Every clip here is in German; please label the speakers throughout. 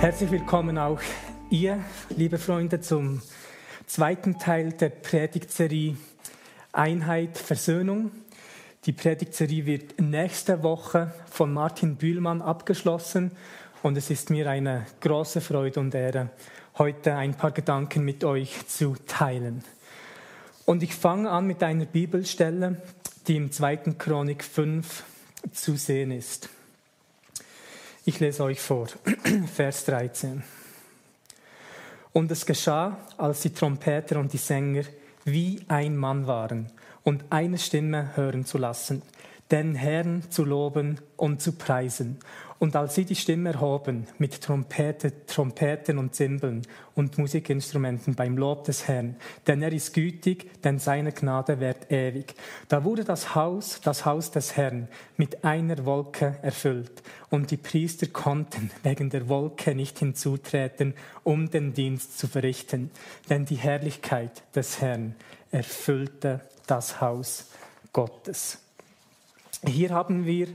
Speaker 1: Herzlich willkommen auch ihr, liebe Freunde, zum zweiten Teil der Predigtserie Einheit, Versöhnung. Die Predigtserie wird nächste Woche von Martin Bühlmann abgeschlossen und es ist mir eine große Freude und Ehre, heute ein paar Gedanken mit euch zu teilen. Und ich fange an mit einer Bibelstelle, die im 2. Chronik 5 zu sehen ist. Ich lese euch vor, Vers 13. Und es geschah, als die Trompeter und die Sänger wie ein Mann waren und eine Stimme hören zu lassen, den Herrn zu loben und zu preisen und als sie die Stimme erhoben mit Trompete, Trompeten und Zimbeln und Musikinstrumenten beim Lob des Herrn, denn er ist gütig, denn seine Gnade währt ewig. Da wurde das Haus, das Haus des Herrn, mit einer Wolke erfüllt. Und die Priester konnten wegen der Wolke nicht hinzutreten, um den Dienst zu verrichten, denn die Herrlichkeit des Herrn erfüllte das Haus Gottes. Hier haben wir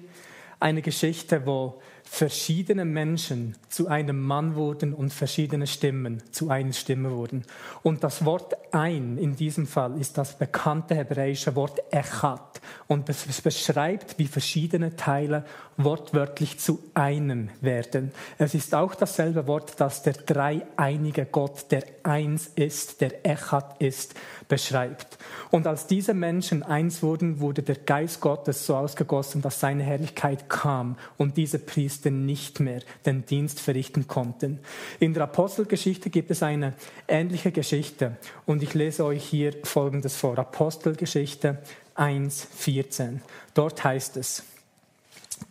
Speaker 1: eine Geschichte, wo verschiedene Menschen zu einem Mann wurden und verschiedene Stimmen zu einer Stimme wurden. Und das Wort ein in diesem Fall ist das bekannte hebräische Wort echat. Und es beschreibt, wie verschiedene Teile wortwörtlich zu einem werden. Es ist auch dasselbe Wort, das der dreieinige Gott, der eins ist, der echat ist, beschreibt. Und als diese Menschen eins wurden, wurde der Geist Gottes so ausgegossen, dass seine Herrlichkeit kam und diese Priester nicht mehr den Dienst verrichten konnten. In der Apostelgeschichte gibt es eine ähnliche Geschichte und ich lese euch hier Folgendes vor. Apostelgeschichte 1.14. Dort heißt es,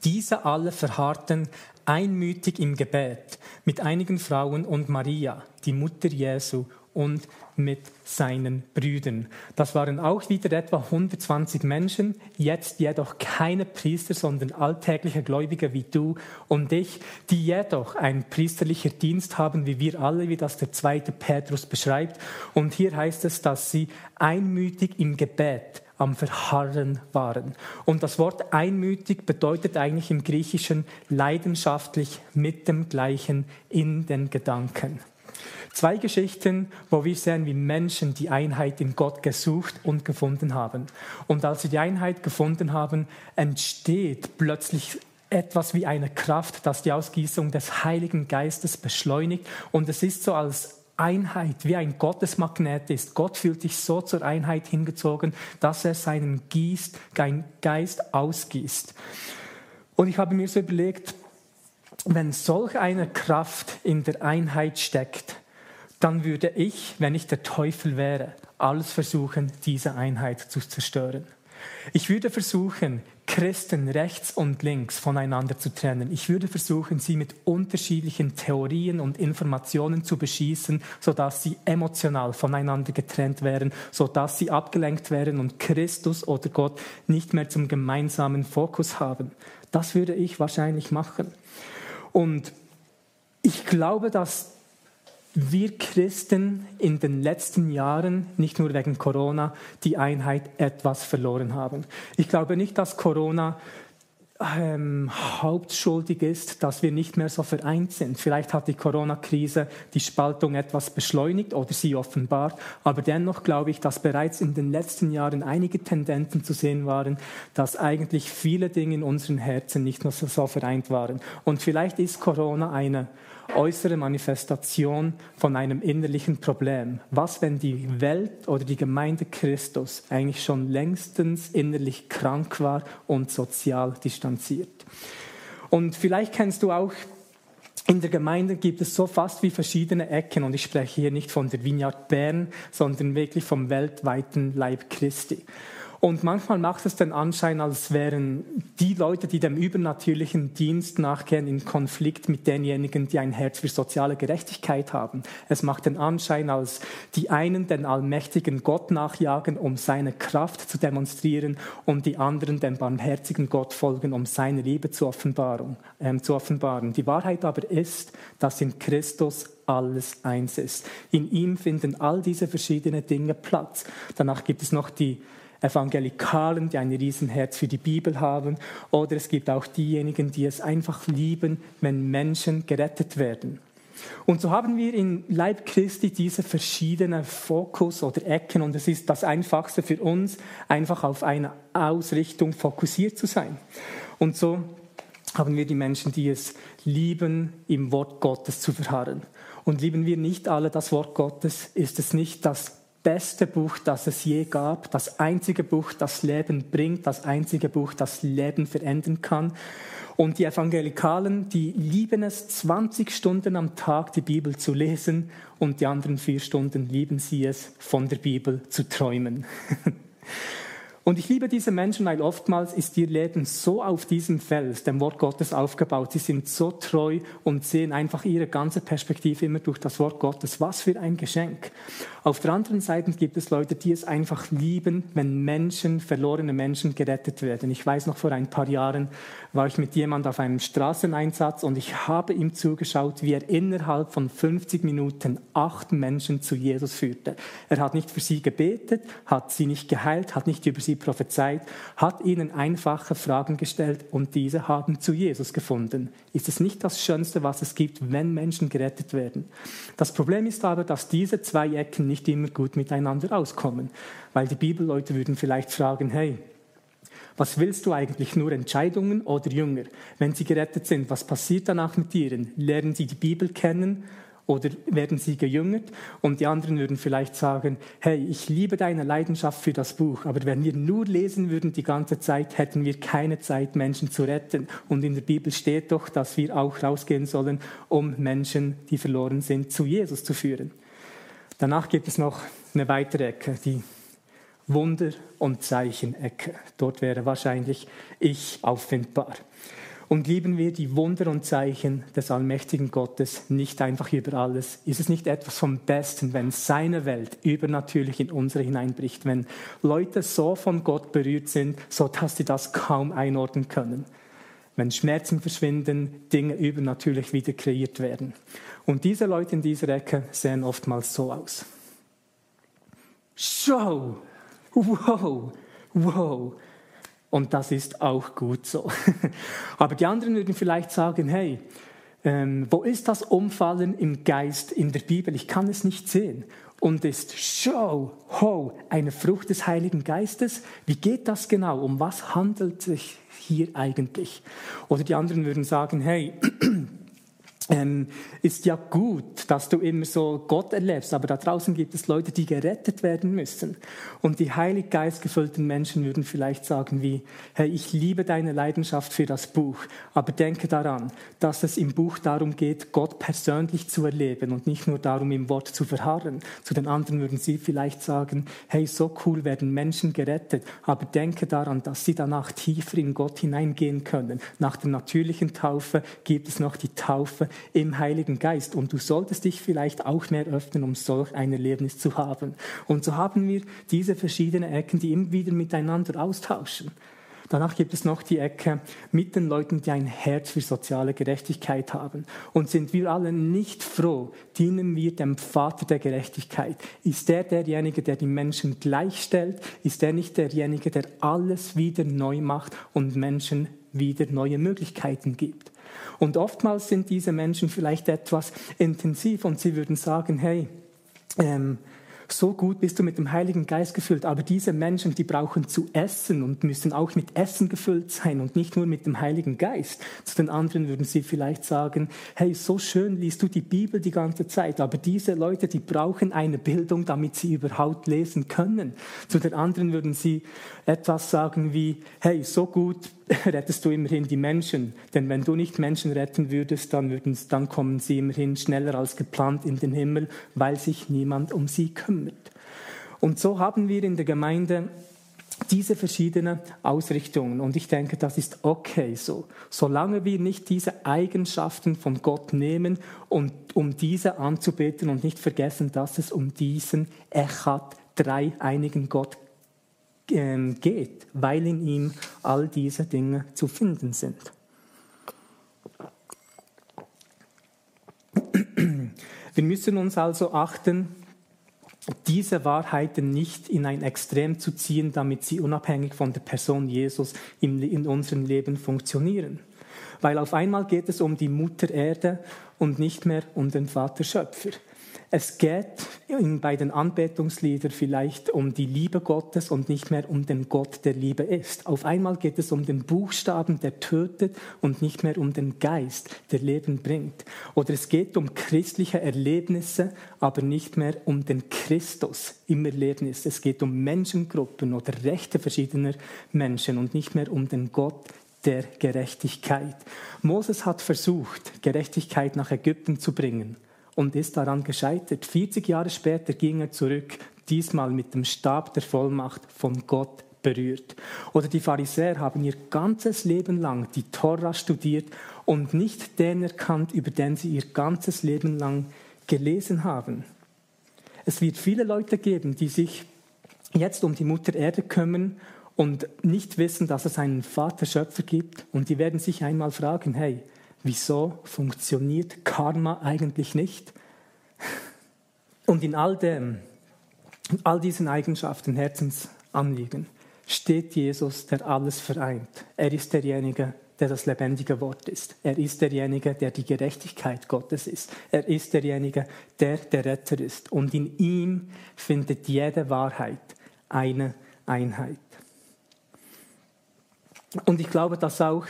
Speaker 1: diese alle verharrten einmütig im Gebet mit einigen Frauen und Maria, die Mutter Jesu, und mit seinen Brüdern. Das waren auch wieder etwa 120 Menschen, jetzt jedoch keine Priester, sondern alltägliche Gläubige wie du und ich, die jedoch ein priesterlicher Dienst haben, wie wir alle, wie das der zweite Petrus beschreibt. Und hier heißt es, dass sie einmütig im Gebet am Verharren waren. Und das Wort einmütig bedeutet eigentlich im Griechischen leidenschaftlich mit dem Gleichen in den Gedanken. Zwei Geschichten, wo wir sehen, wie Menschen die Einheit in Gott gesucht und gefunden haben. Und als sie die Einheit gefunden haben, entsteht plötzlich etwas wie eine Kraft, das die Ausgießung des Heiligen Geistes beschleunigt. Und es ist so als Einheit, wie ein Gottesmagnet ist. Gott fühlt sich so zur Einheit hingezogen, dass er seinen Geist ausgießt. Und ich habe mir so überlegt, wenn solch eine Kraft in der Einheit steckt, dann würde ich, wenn ich der Teufel wäre, alles versuchen, diese Einheit zu zerstören. Ich würde versuchen, Christen rechts und links voneinander zu trennen. Ich würde versuchen, sie mit unterschiedlichen Theorien und Informationen zu beschießen, sodass sie emotional voneinander getrennt wären, sodass sie abgelenkt wären und Christus oder Gott nicht mehr zum gemeinsamen Fokus haben. Das würde ich wahrscheinlich machen. Und ich glaube, dass wir Christen in den letzten Jahren, nicht nur wegen Corona, die Einheit etwas verloren haben. Ich glaube nicht, dass Corona ähm, hauptschuldig ist, dass wir nicht mehr so vereint sind. Vielleicht hat die Corona-Krise die Spaltung etwas beschleunigt oder sie offenbart, aber dennoch glaube ich, dass bereits in den letzten Jahren einige Tendenzen zu sehen waren, dass eigentlich viele Dinge in unseren Herzen nicht mehr so, so vereint waren. Und vielleicht ist Corona eine äußere Manifestation von einem innerlichen Problem. Was, wenn die Welt oder die Gemeinde Christus eigentlich schon längstens innerlich krank war und sozial distanziert? Und vielleicht kennst du auch in der Gemeinde gibt es so fast wie verschiedene Ecken und ich spreche hier nicht von der Vineyard Bern, sondern wirklich vom weltweiten Leib Christi. Und manchmal macht es den Anschein, als wären die Leute, die dem übernatürlichen Dienst nachgehen, in Konflikt mit denjenigen, die ein Herz für soziale Gerechtigkeit haben. Es macht den Anschein, als die einen den allmächtigen Gott nachjagen, um seine Kraft zu demonstrieren, und die anderen dem barmherzigen Gott folgen, um seine Liebe zu, Offenbarung, äh, zu offenbaren. Die Wahrheit aber ist, dass in Christus alles eins ist. In ihm finden all diese verschiedenen Dinge Platz. Danach gibt es noch die Evangelikalen, die ein Riesenherz für die Bibel haben, oder es gibt auch diejenigen, die es einfach lieben, wenn Menschen gerettet werden. Und so haben wir in Leib Christi diese verschiedenen Fokus oder Ecken und es ist das Einfachste für uns, einfach auf eine Ausrichtung fokussiert zu sein. Und so haben wir die Menschen, die es lieben, im Wort Gottes zu verharren. Und lieben wir nicht alle das Wort Gottes, ist es nicht das beste Buch, das es je gab, das einzige Buch, das Leben bringt, das einzige Buch, das Leben verändern kann. Und die Evangelikalen, die lieben es, 20 Stunden am Tag die Bibel zu lesen und die anderen vier Stunden lieben sie es, von der Bibel zu träumen. Und ich liebe diese Menschen, weil oftmals ist ihr Leben so auf diesem Fels, dem Wort Gottes, aufgebaut. Sie sind so treu und sehen einfach ihre ganze Perspektive immer durch das Wort Gottes. Was für ein Geschenk. Auf der anderen Seite gibt es Leute, die es einfach lieben, wenn Menschen, verlorene Menschen gerettet werden. Ich weiß noch, vor ein paar Jahren war ich mit jemand auf einem Straßeneinsatz und ich habe ihm zugeschaut, wie er innerhalb von 50 Minuten acht Menschen zu Jesus führte. Er hat nicht für sie gebetet, hat sie nicht geheilt, hat nicht über sie prophezeit, hat ihnen einfache Fragen gestellt und diese haben zu Jesus gefunden. Ist es nicht das Schönste, was es gibt, wenn Menschen gerettet werden? Das Problem ist aber, dass diese zwei Ecken nicht immer gut miteinander auskommen. Weil die Bibelleute würden vielleicht fragen, hey, was willst du eigentlich? Nur Entscheidungen oder Jünger? Wenn sie gerettet sind, was passiert danach mit ihnen? Lernen sie die Bibel kennen oder werden sie gejüngert? Und die anderen würden vielleicht sagen, hey, ich liebe deine Leidenschaft für das Buch, aber wenn wir nur lesen würden die ganze Zeit, hätten wir keine Zeit, Menschen zu retten. Und in der Bibel steht doch, dass wir auch rausgehen sollen, um Menschen, die verloren sind, zu Jesus zu führen. Danach gibt es noch eine weitere Ecke, die Wunder- und Zeichenecke. Dort wäre wahrscheinlich ich auffindbar. Und lieben wir die Wunder und Zeichen des allmächtigen Gottes nicht einfach über alles? Ist es nicht etwas vom Besten, wenn seine Welt übernatürlich in unsere hineinbricht, wenn Leute so von Gott berührt sind, so dass sie das kaum einordnen können? Wenn Schmerzen verschwinden, Dinge übernatürlich wieder kreiert werden. Und diese Leute in dieser Ecke sehen oftmals so aus. Show! Wow! Wow! Und das ist auch gut so. Aber die anderen würden vielleicht sagen, hey, ähm, wo ist das Umfallen im Geist in der Bibel? Ich kann es nicht sehen. Und ist Show, Ho, eine Frucht des Heiligen Geistes? Wie geht das genau? Um was handelt sich hier eigentlich? Oder die anderen würden sagen, hey, ähm, ist ja gut, dass du immer so Gott erlebst, aber da draußen gibt es Leute, die gerettet werden müssen. Und die heilig geistgefüllten Menschen würden vielleicht sagen wie, hey, ich liebe deine Leidenschaft für das Buch, aber denke daran, dass es im Buch darum geht, Gott persönlich zu erleben und nicht nur darum, im Wort zu verharren. Zu den anderen würden sie vielleicht sagen, hey, so cool werden Menschen gerettet, aber denke daran, dass sie danach tiefer in Gott hineingehen können. Nach der natürlichen Taufe gibt es noch die Taufe im Heiligen Geist. Und du solltest dich vielleicht auch mehr öffnen, um solch ein Erlebnis zu haben. Und so haben wir diese verschiedenen Ecken, die immer wieder miteinander austauschen. Danach gibt es noch die Ecke mit den Leuten, die ein Herz für soziale Gerechtigkeit haben. Und sind wir alle nicht froh, dienen wir dem Vater der Gerechtigkeit. Ist der derjenige, der die Menschen gleichstellt? Ist der nicht derjenige, der alles wieder neu macht und Menschen wieder neue Möglichkeiten gibt? Und oftmals sind diese Menschen vielleicht etwas intensiv und sie würden sagen, hey, ähm, so gut bist du mit dem Heiligen Geist gefüllt, aber diese Menschen, die brauchen zu essen und müssen auch mit Essen gefüllt sein und nicht nur mit dem Heiligen Geist. Zu den anderen würden sie vielleicht sagen, hey, so schön liest du die Bibel die ganze Zeit, aber diese Leute, die brauchen eine Bildung, damit sie überhaupt lesen können. Zu den anderen würden sie etwas sagen wie, hey, so gut rettest du immerhin die Menschen, denn wenn du nicht Menschen retten würdest, dann, würden, dann kommen sie immerhin schneller als geplant in den Himmel, weil sich niemand um sie kümmert. Und so haben wir in der Gemeinde diese verschiedenen Ausrichtungen. Und ich denke, das ist okay so. Solange wir nicht diese Eigenschaften von Gott nehmen, und, um diese anzubeten und nicht vergessen, dass es um diesen Echad, dreieinigen Gott geht, weil in ihm all diese Dinge zu finden sind. Wir müssen uns also achten, diese Wahrheiten nicht in ein Extrem zu ziehen, damit sie unabhängig von der Person Jesus in, in unserem Leben funktionieren. Weil auf einmal geht es um die Mutter Erde und nicht mehr um den Vater Schöpfer. Es geht bei den Anbetungsliedern vielleicht um die Liebe Gottes und nicht mehr um den Gott, der Liebe ist. Auf einmal geht es um den Buchstaben, der tötet und nicht mehr um den Geist, der Leben bringt. Oder es geht um christliche Erlebnisse, aber nicht mehr um den Christus im Erlebnis. Es geht um Menschengruppen oder Rechte verschiedener Menschen und nicht mehr um den Gott, der Gerechtigkeit. Moses hat versucht, Gerechtigkeit nach Ägypten zu bringen und ist daran gescheitert. 40 Jahre später ging er zurück, diesmal mit dem Stab der Vollmacht von Gott berührt. Oder die Pharisäer haben ihr ganzes Leben lang die Tora studiert und nicht den erkannt, über den sie ihr ganzes Leben lang gelesen haben. Es wird viele Leute geben, die sich jetzt um die Mutter Erde kümmern und nicht wissen, dass es einen Vater Schöpfer gibt. Und die werden sich einmal fragen, hey, wieso funktioniert Karma eigentlich nicht? Und in all dem, in all diesen Eigenschaften, Herzensanliegen, steht Jesus, der alles vereint. Er ist derjenige, der das lebendige Wort ist. Er ist derjenige, der die Gerechtigkeit Gottes ist. Er ist derjenige, der der Retter ist. Und in ihm findet jede Wahrheit eine Einheit. Und ich glaube, dass auch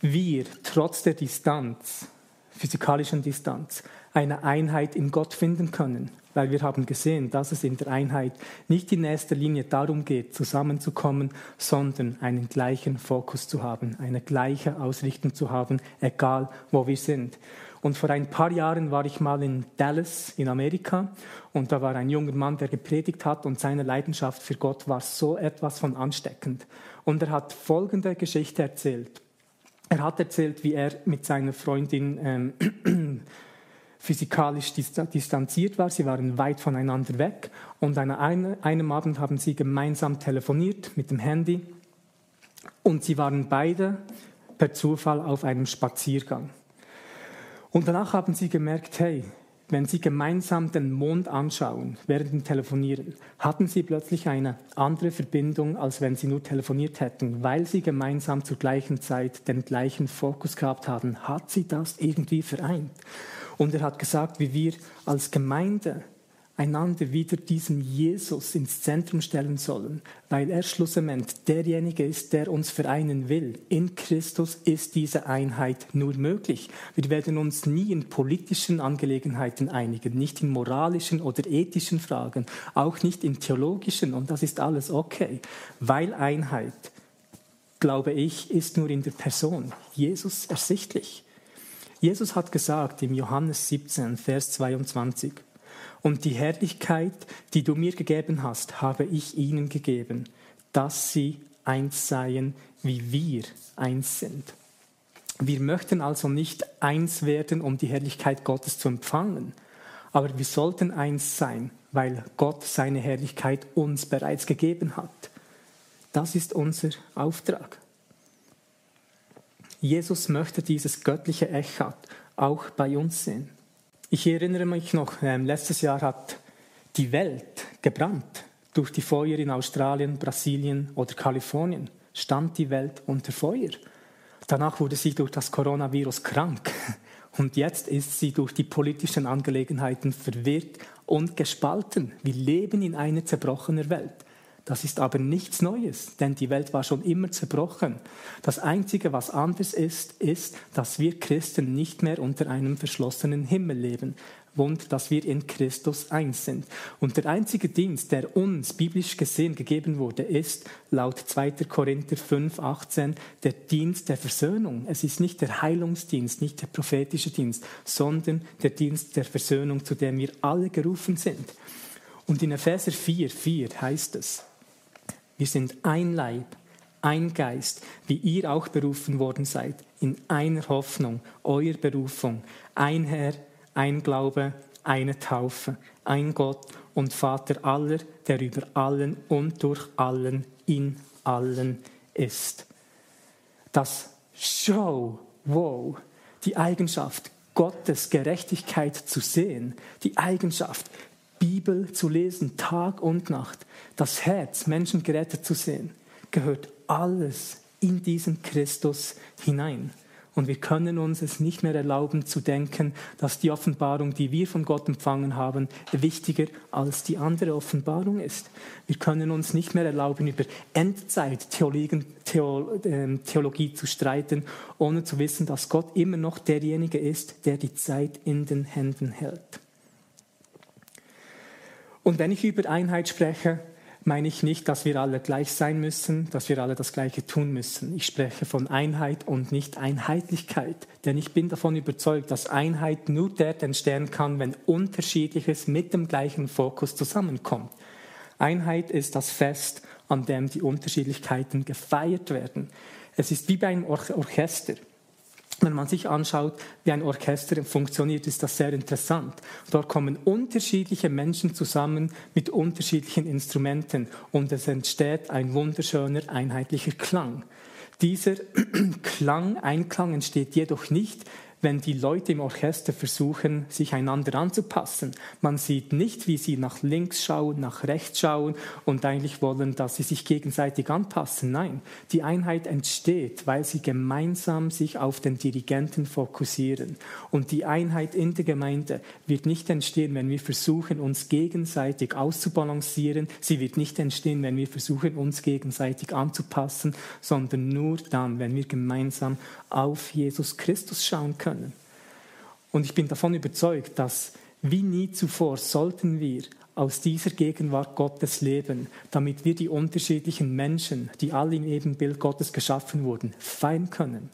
Speaker 1: wir trotz der Distanz, physikalischen Distanz, eine Einheit in Gott finden können. Weil wir haben gesehen, dass es in der Einheit nicht in erster Linie darum geht, zusammenzukommen, sondern einen gleichen Fokus zu haben, eine gleiche Ausrichtung zu haben, egal wo wir sind. Und vor ein paar Jahren war ich mal in Dallas in Amerika und da war ein junger Mann, der gepredigt hat und seine Leidenschaft für Gott war so etwas von ansteckend. Und er hat folgende Geschichte erzählt. Er hat erzählt, wie er mit seiner Freundin ähm, physikalisch distanziert war. Sie waren weit voneinander weg. Und an einem Abend haben sie gemeinsam telefoniert mit dem Handy. Und sie waren beide per Zufall auf einem Spaziergang. Und danach haben sie gemerkt, hey, wenn sie gemeinsam den Mond anschauen während dem Telefonieren, hatten sie plötzlich eine andere Verbindung, als wenn sie nur telefoniert hätten, weil sie gemeinsam zur gleichen Zeit den gleichen Fokus gehabt haben. Hat sie das irgendwie vereint? Und er hat gesagt, wie wir als Gemeinde einander wieder diesen Jesus ins Zentrum stellen sollen, weil er schlussendlich derjenige ist, der uns vereinen will. In Christus ist diese Einheit nur möglich. Wir werden uns nie in politischen Angelegenheiten einigen, nicht in moralischen oder ethischen Fragen, auch nicht in theologischen und das ist alles okay, weil Einheit, glaube ich, ist nur in der Person Jesus ersichtlich. Jesus hat gesagt im Johannes 17, Vers 22, und die Herrlichkeit, die du mir gegeben hast, habe ich ihnen gegeben, dass sie eins seien, wie wir eins sind. Wir möchten also nicht eins werden, um die Herrlichkeit Gottes zu empfangen, aber wir sollten eins sein, weil Gott seine Herrlichkeit uns bereits gegeben hat. Das ist unser Auftrag. Jesus möchte dieses göttliche Echat auch bei uns sehen. Ich erinnere mich noch, ähm, letztes Jahr hat die Welt gebrannt. Durch die Feuer in Australien, Brasilien oder Kalifornien stand die Welt unter Feuer. Danach wurde sie durch das Coronavirus krank. Und jetzt ist sie durch die politischen Angelegenheiten verwirrt und gespalten. Wir leben in einer zerbrochenen Welt. Das ist aber nichts Neues, denn die Welt war schon immer zerbrochen. Das Einzige, was anders ist, ist, dass wir Christen nicht mehr unter einem verschlossenen Himmel leben und dass wir in Christus eins sind. Und der einzige Dienst, der uns biblisch gesehen gegeben wurde, ist laut 2. Korinther 5, 18 der Dienst der Versöhnung. Es ist nicht der Heilungsdienst, nicht der prophetische Dienst, sondern der Dienst der Versöhnung, zu dem wir alle gerufen sind. Und in Epheser 4, 4 heißt es, Wir sind ein Leib, ein Geist, wie ihr auch berufen worden seid, in einer Hoffnung, eurer Berufung, ein Herr, ein Glaube, eine Taufe, ein Gott und Vater aller, der über allen und durch allen in allen ist. Das Show, wow, die Eigenschaft, Gottes Gerechtigkeit zu sehen, die Eigenschaft, Bibel zu lesen, Tag und Nacht, das Herz, Menschen gerettet zu sehen, gehört alles in diesen Christus hinein. Und wir können uns es nicht mehr erlauben zu denken, dass die Offenbarung, die wir von Gott empfangen haben, wichtiger als die andere Offenbarung ist. Wir können uns nicht mehr erlauben, über Endzeit-Theologie ähm, zu streiten, ohne zu wissen, dass Gott immer noch derjenige ist, der die Zeit in den Händen hält. Und wenn ich über Einheit spreche, meine ich nicht, dass wir alle gleich sein müssen, dass wir alle das Gleiche tun müssen. Ich spreche von Einheit und nicht Einheitlichkeit, denn ich bin davon überzeugt, dass Einheit nur dort entstehen kann, wenn Unterschiedliches mit dem gleichen Fokus zusammenkommt. Einheit ist das Fest, an dem die Unterschiedlichkeiten gefeiert werden. Es ist wie bei einem Orchester. Wenn man sich anschaut, wie ein Orchester funktioniert, ist das sehr interessant. Dort kommen unterschiedliche Menschen zusammen mit unterschiedlichen Instrumenten und es entsteht ein wunderschöner, einheitlicher Klang. Dieser Klang, Einklang entsteht jedoch nicht, wenn die Leute im Orchester versuchen, sich einander anzupassen. Man sieht nicht, wie sie nach links schauen, nach rechts schauen und eigentlich wollen, dass sie sich gegenseitig anpassen. Nein, die Einheit entsteht, weil sie gemeinsam sich auf den Dirigenten fokussieren. Und die Einheit in der Gemeinde wird nicht entstehen, wenn wir versuchen, uns gegenseitig auszubalancieren. Sie wird nicht entstehen, wenn wir versuchen, uns gegenseitig anzupassen, sondern nur dann, wenn wir gemeinsam auf Jesus Christus schauen können. Und ich bin davon überzeugt, dass wie nie zuvor sollten wir aus dieser Gegenwart Gottes leben, damit wir die unterschiedlichen Menschen, die alle im Ebenbild Gottes geschaffen wurden, feiern können.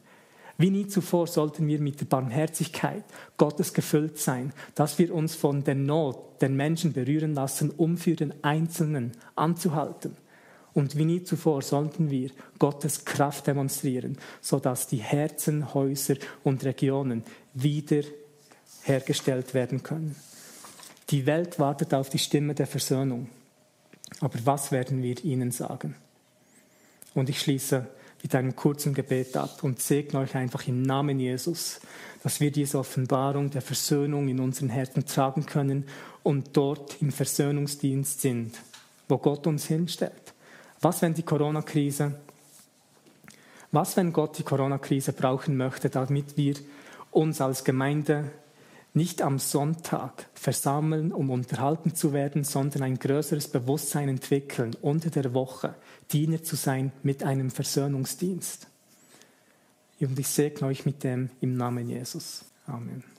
Speaker 1: Wie nie zuvor sollten wir mit der Barmherzigkeit Gottes gefüllt sein, dass wir uns von der Not der Menschen berühren lassen, um für den Einzelnen anzuhalten. Und wie nie zuvor sollten wir Gottes Kraft demonstrieren, sodass die Herzen, Häuser und Regionen wieder hergestellt werden können. Die Welt wartet auf die Stimme der Versöhnung. Aber was werden wir ihnen sagen? Und ich schließe mit einem kurzen Gebet ab und segne euch einfach im Namen Jesus, dass wir diese Offenbarung der Versöhnung in unseren Herzen tragen können und dort im Versöhnungsdienst sind, wo Gott uns hinstellt. Was, wenn die Corona-Krise, was, wenn Gott die Corona-Krise brauchen möchte, damit wir uns als Gemeinde nicht am Sonntag versammeln, um unterhalten zu werden, sondern ein größeres Bewusstsein entwickeln, unter der Woche Diener zu sein mit einem Versöhnungsdienst. Und ich segne euch mit dem im Namen Jesus. Amen.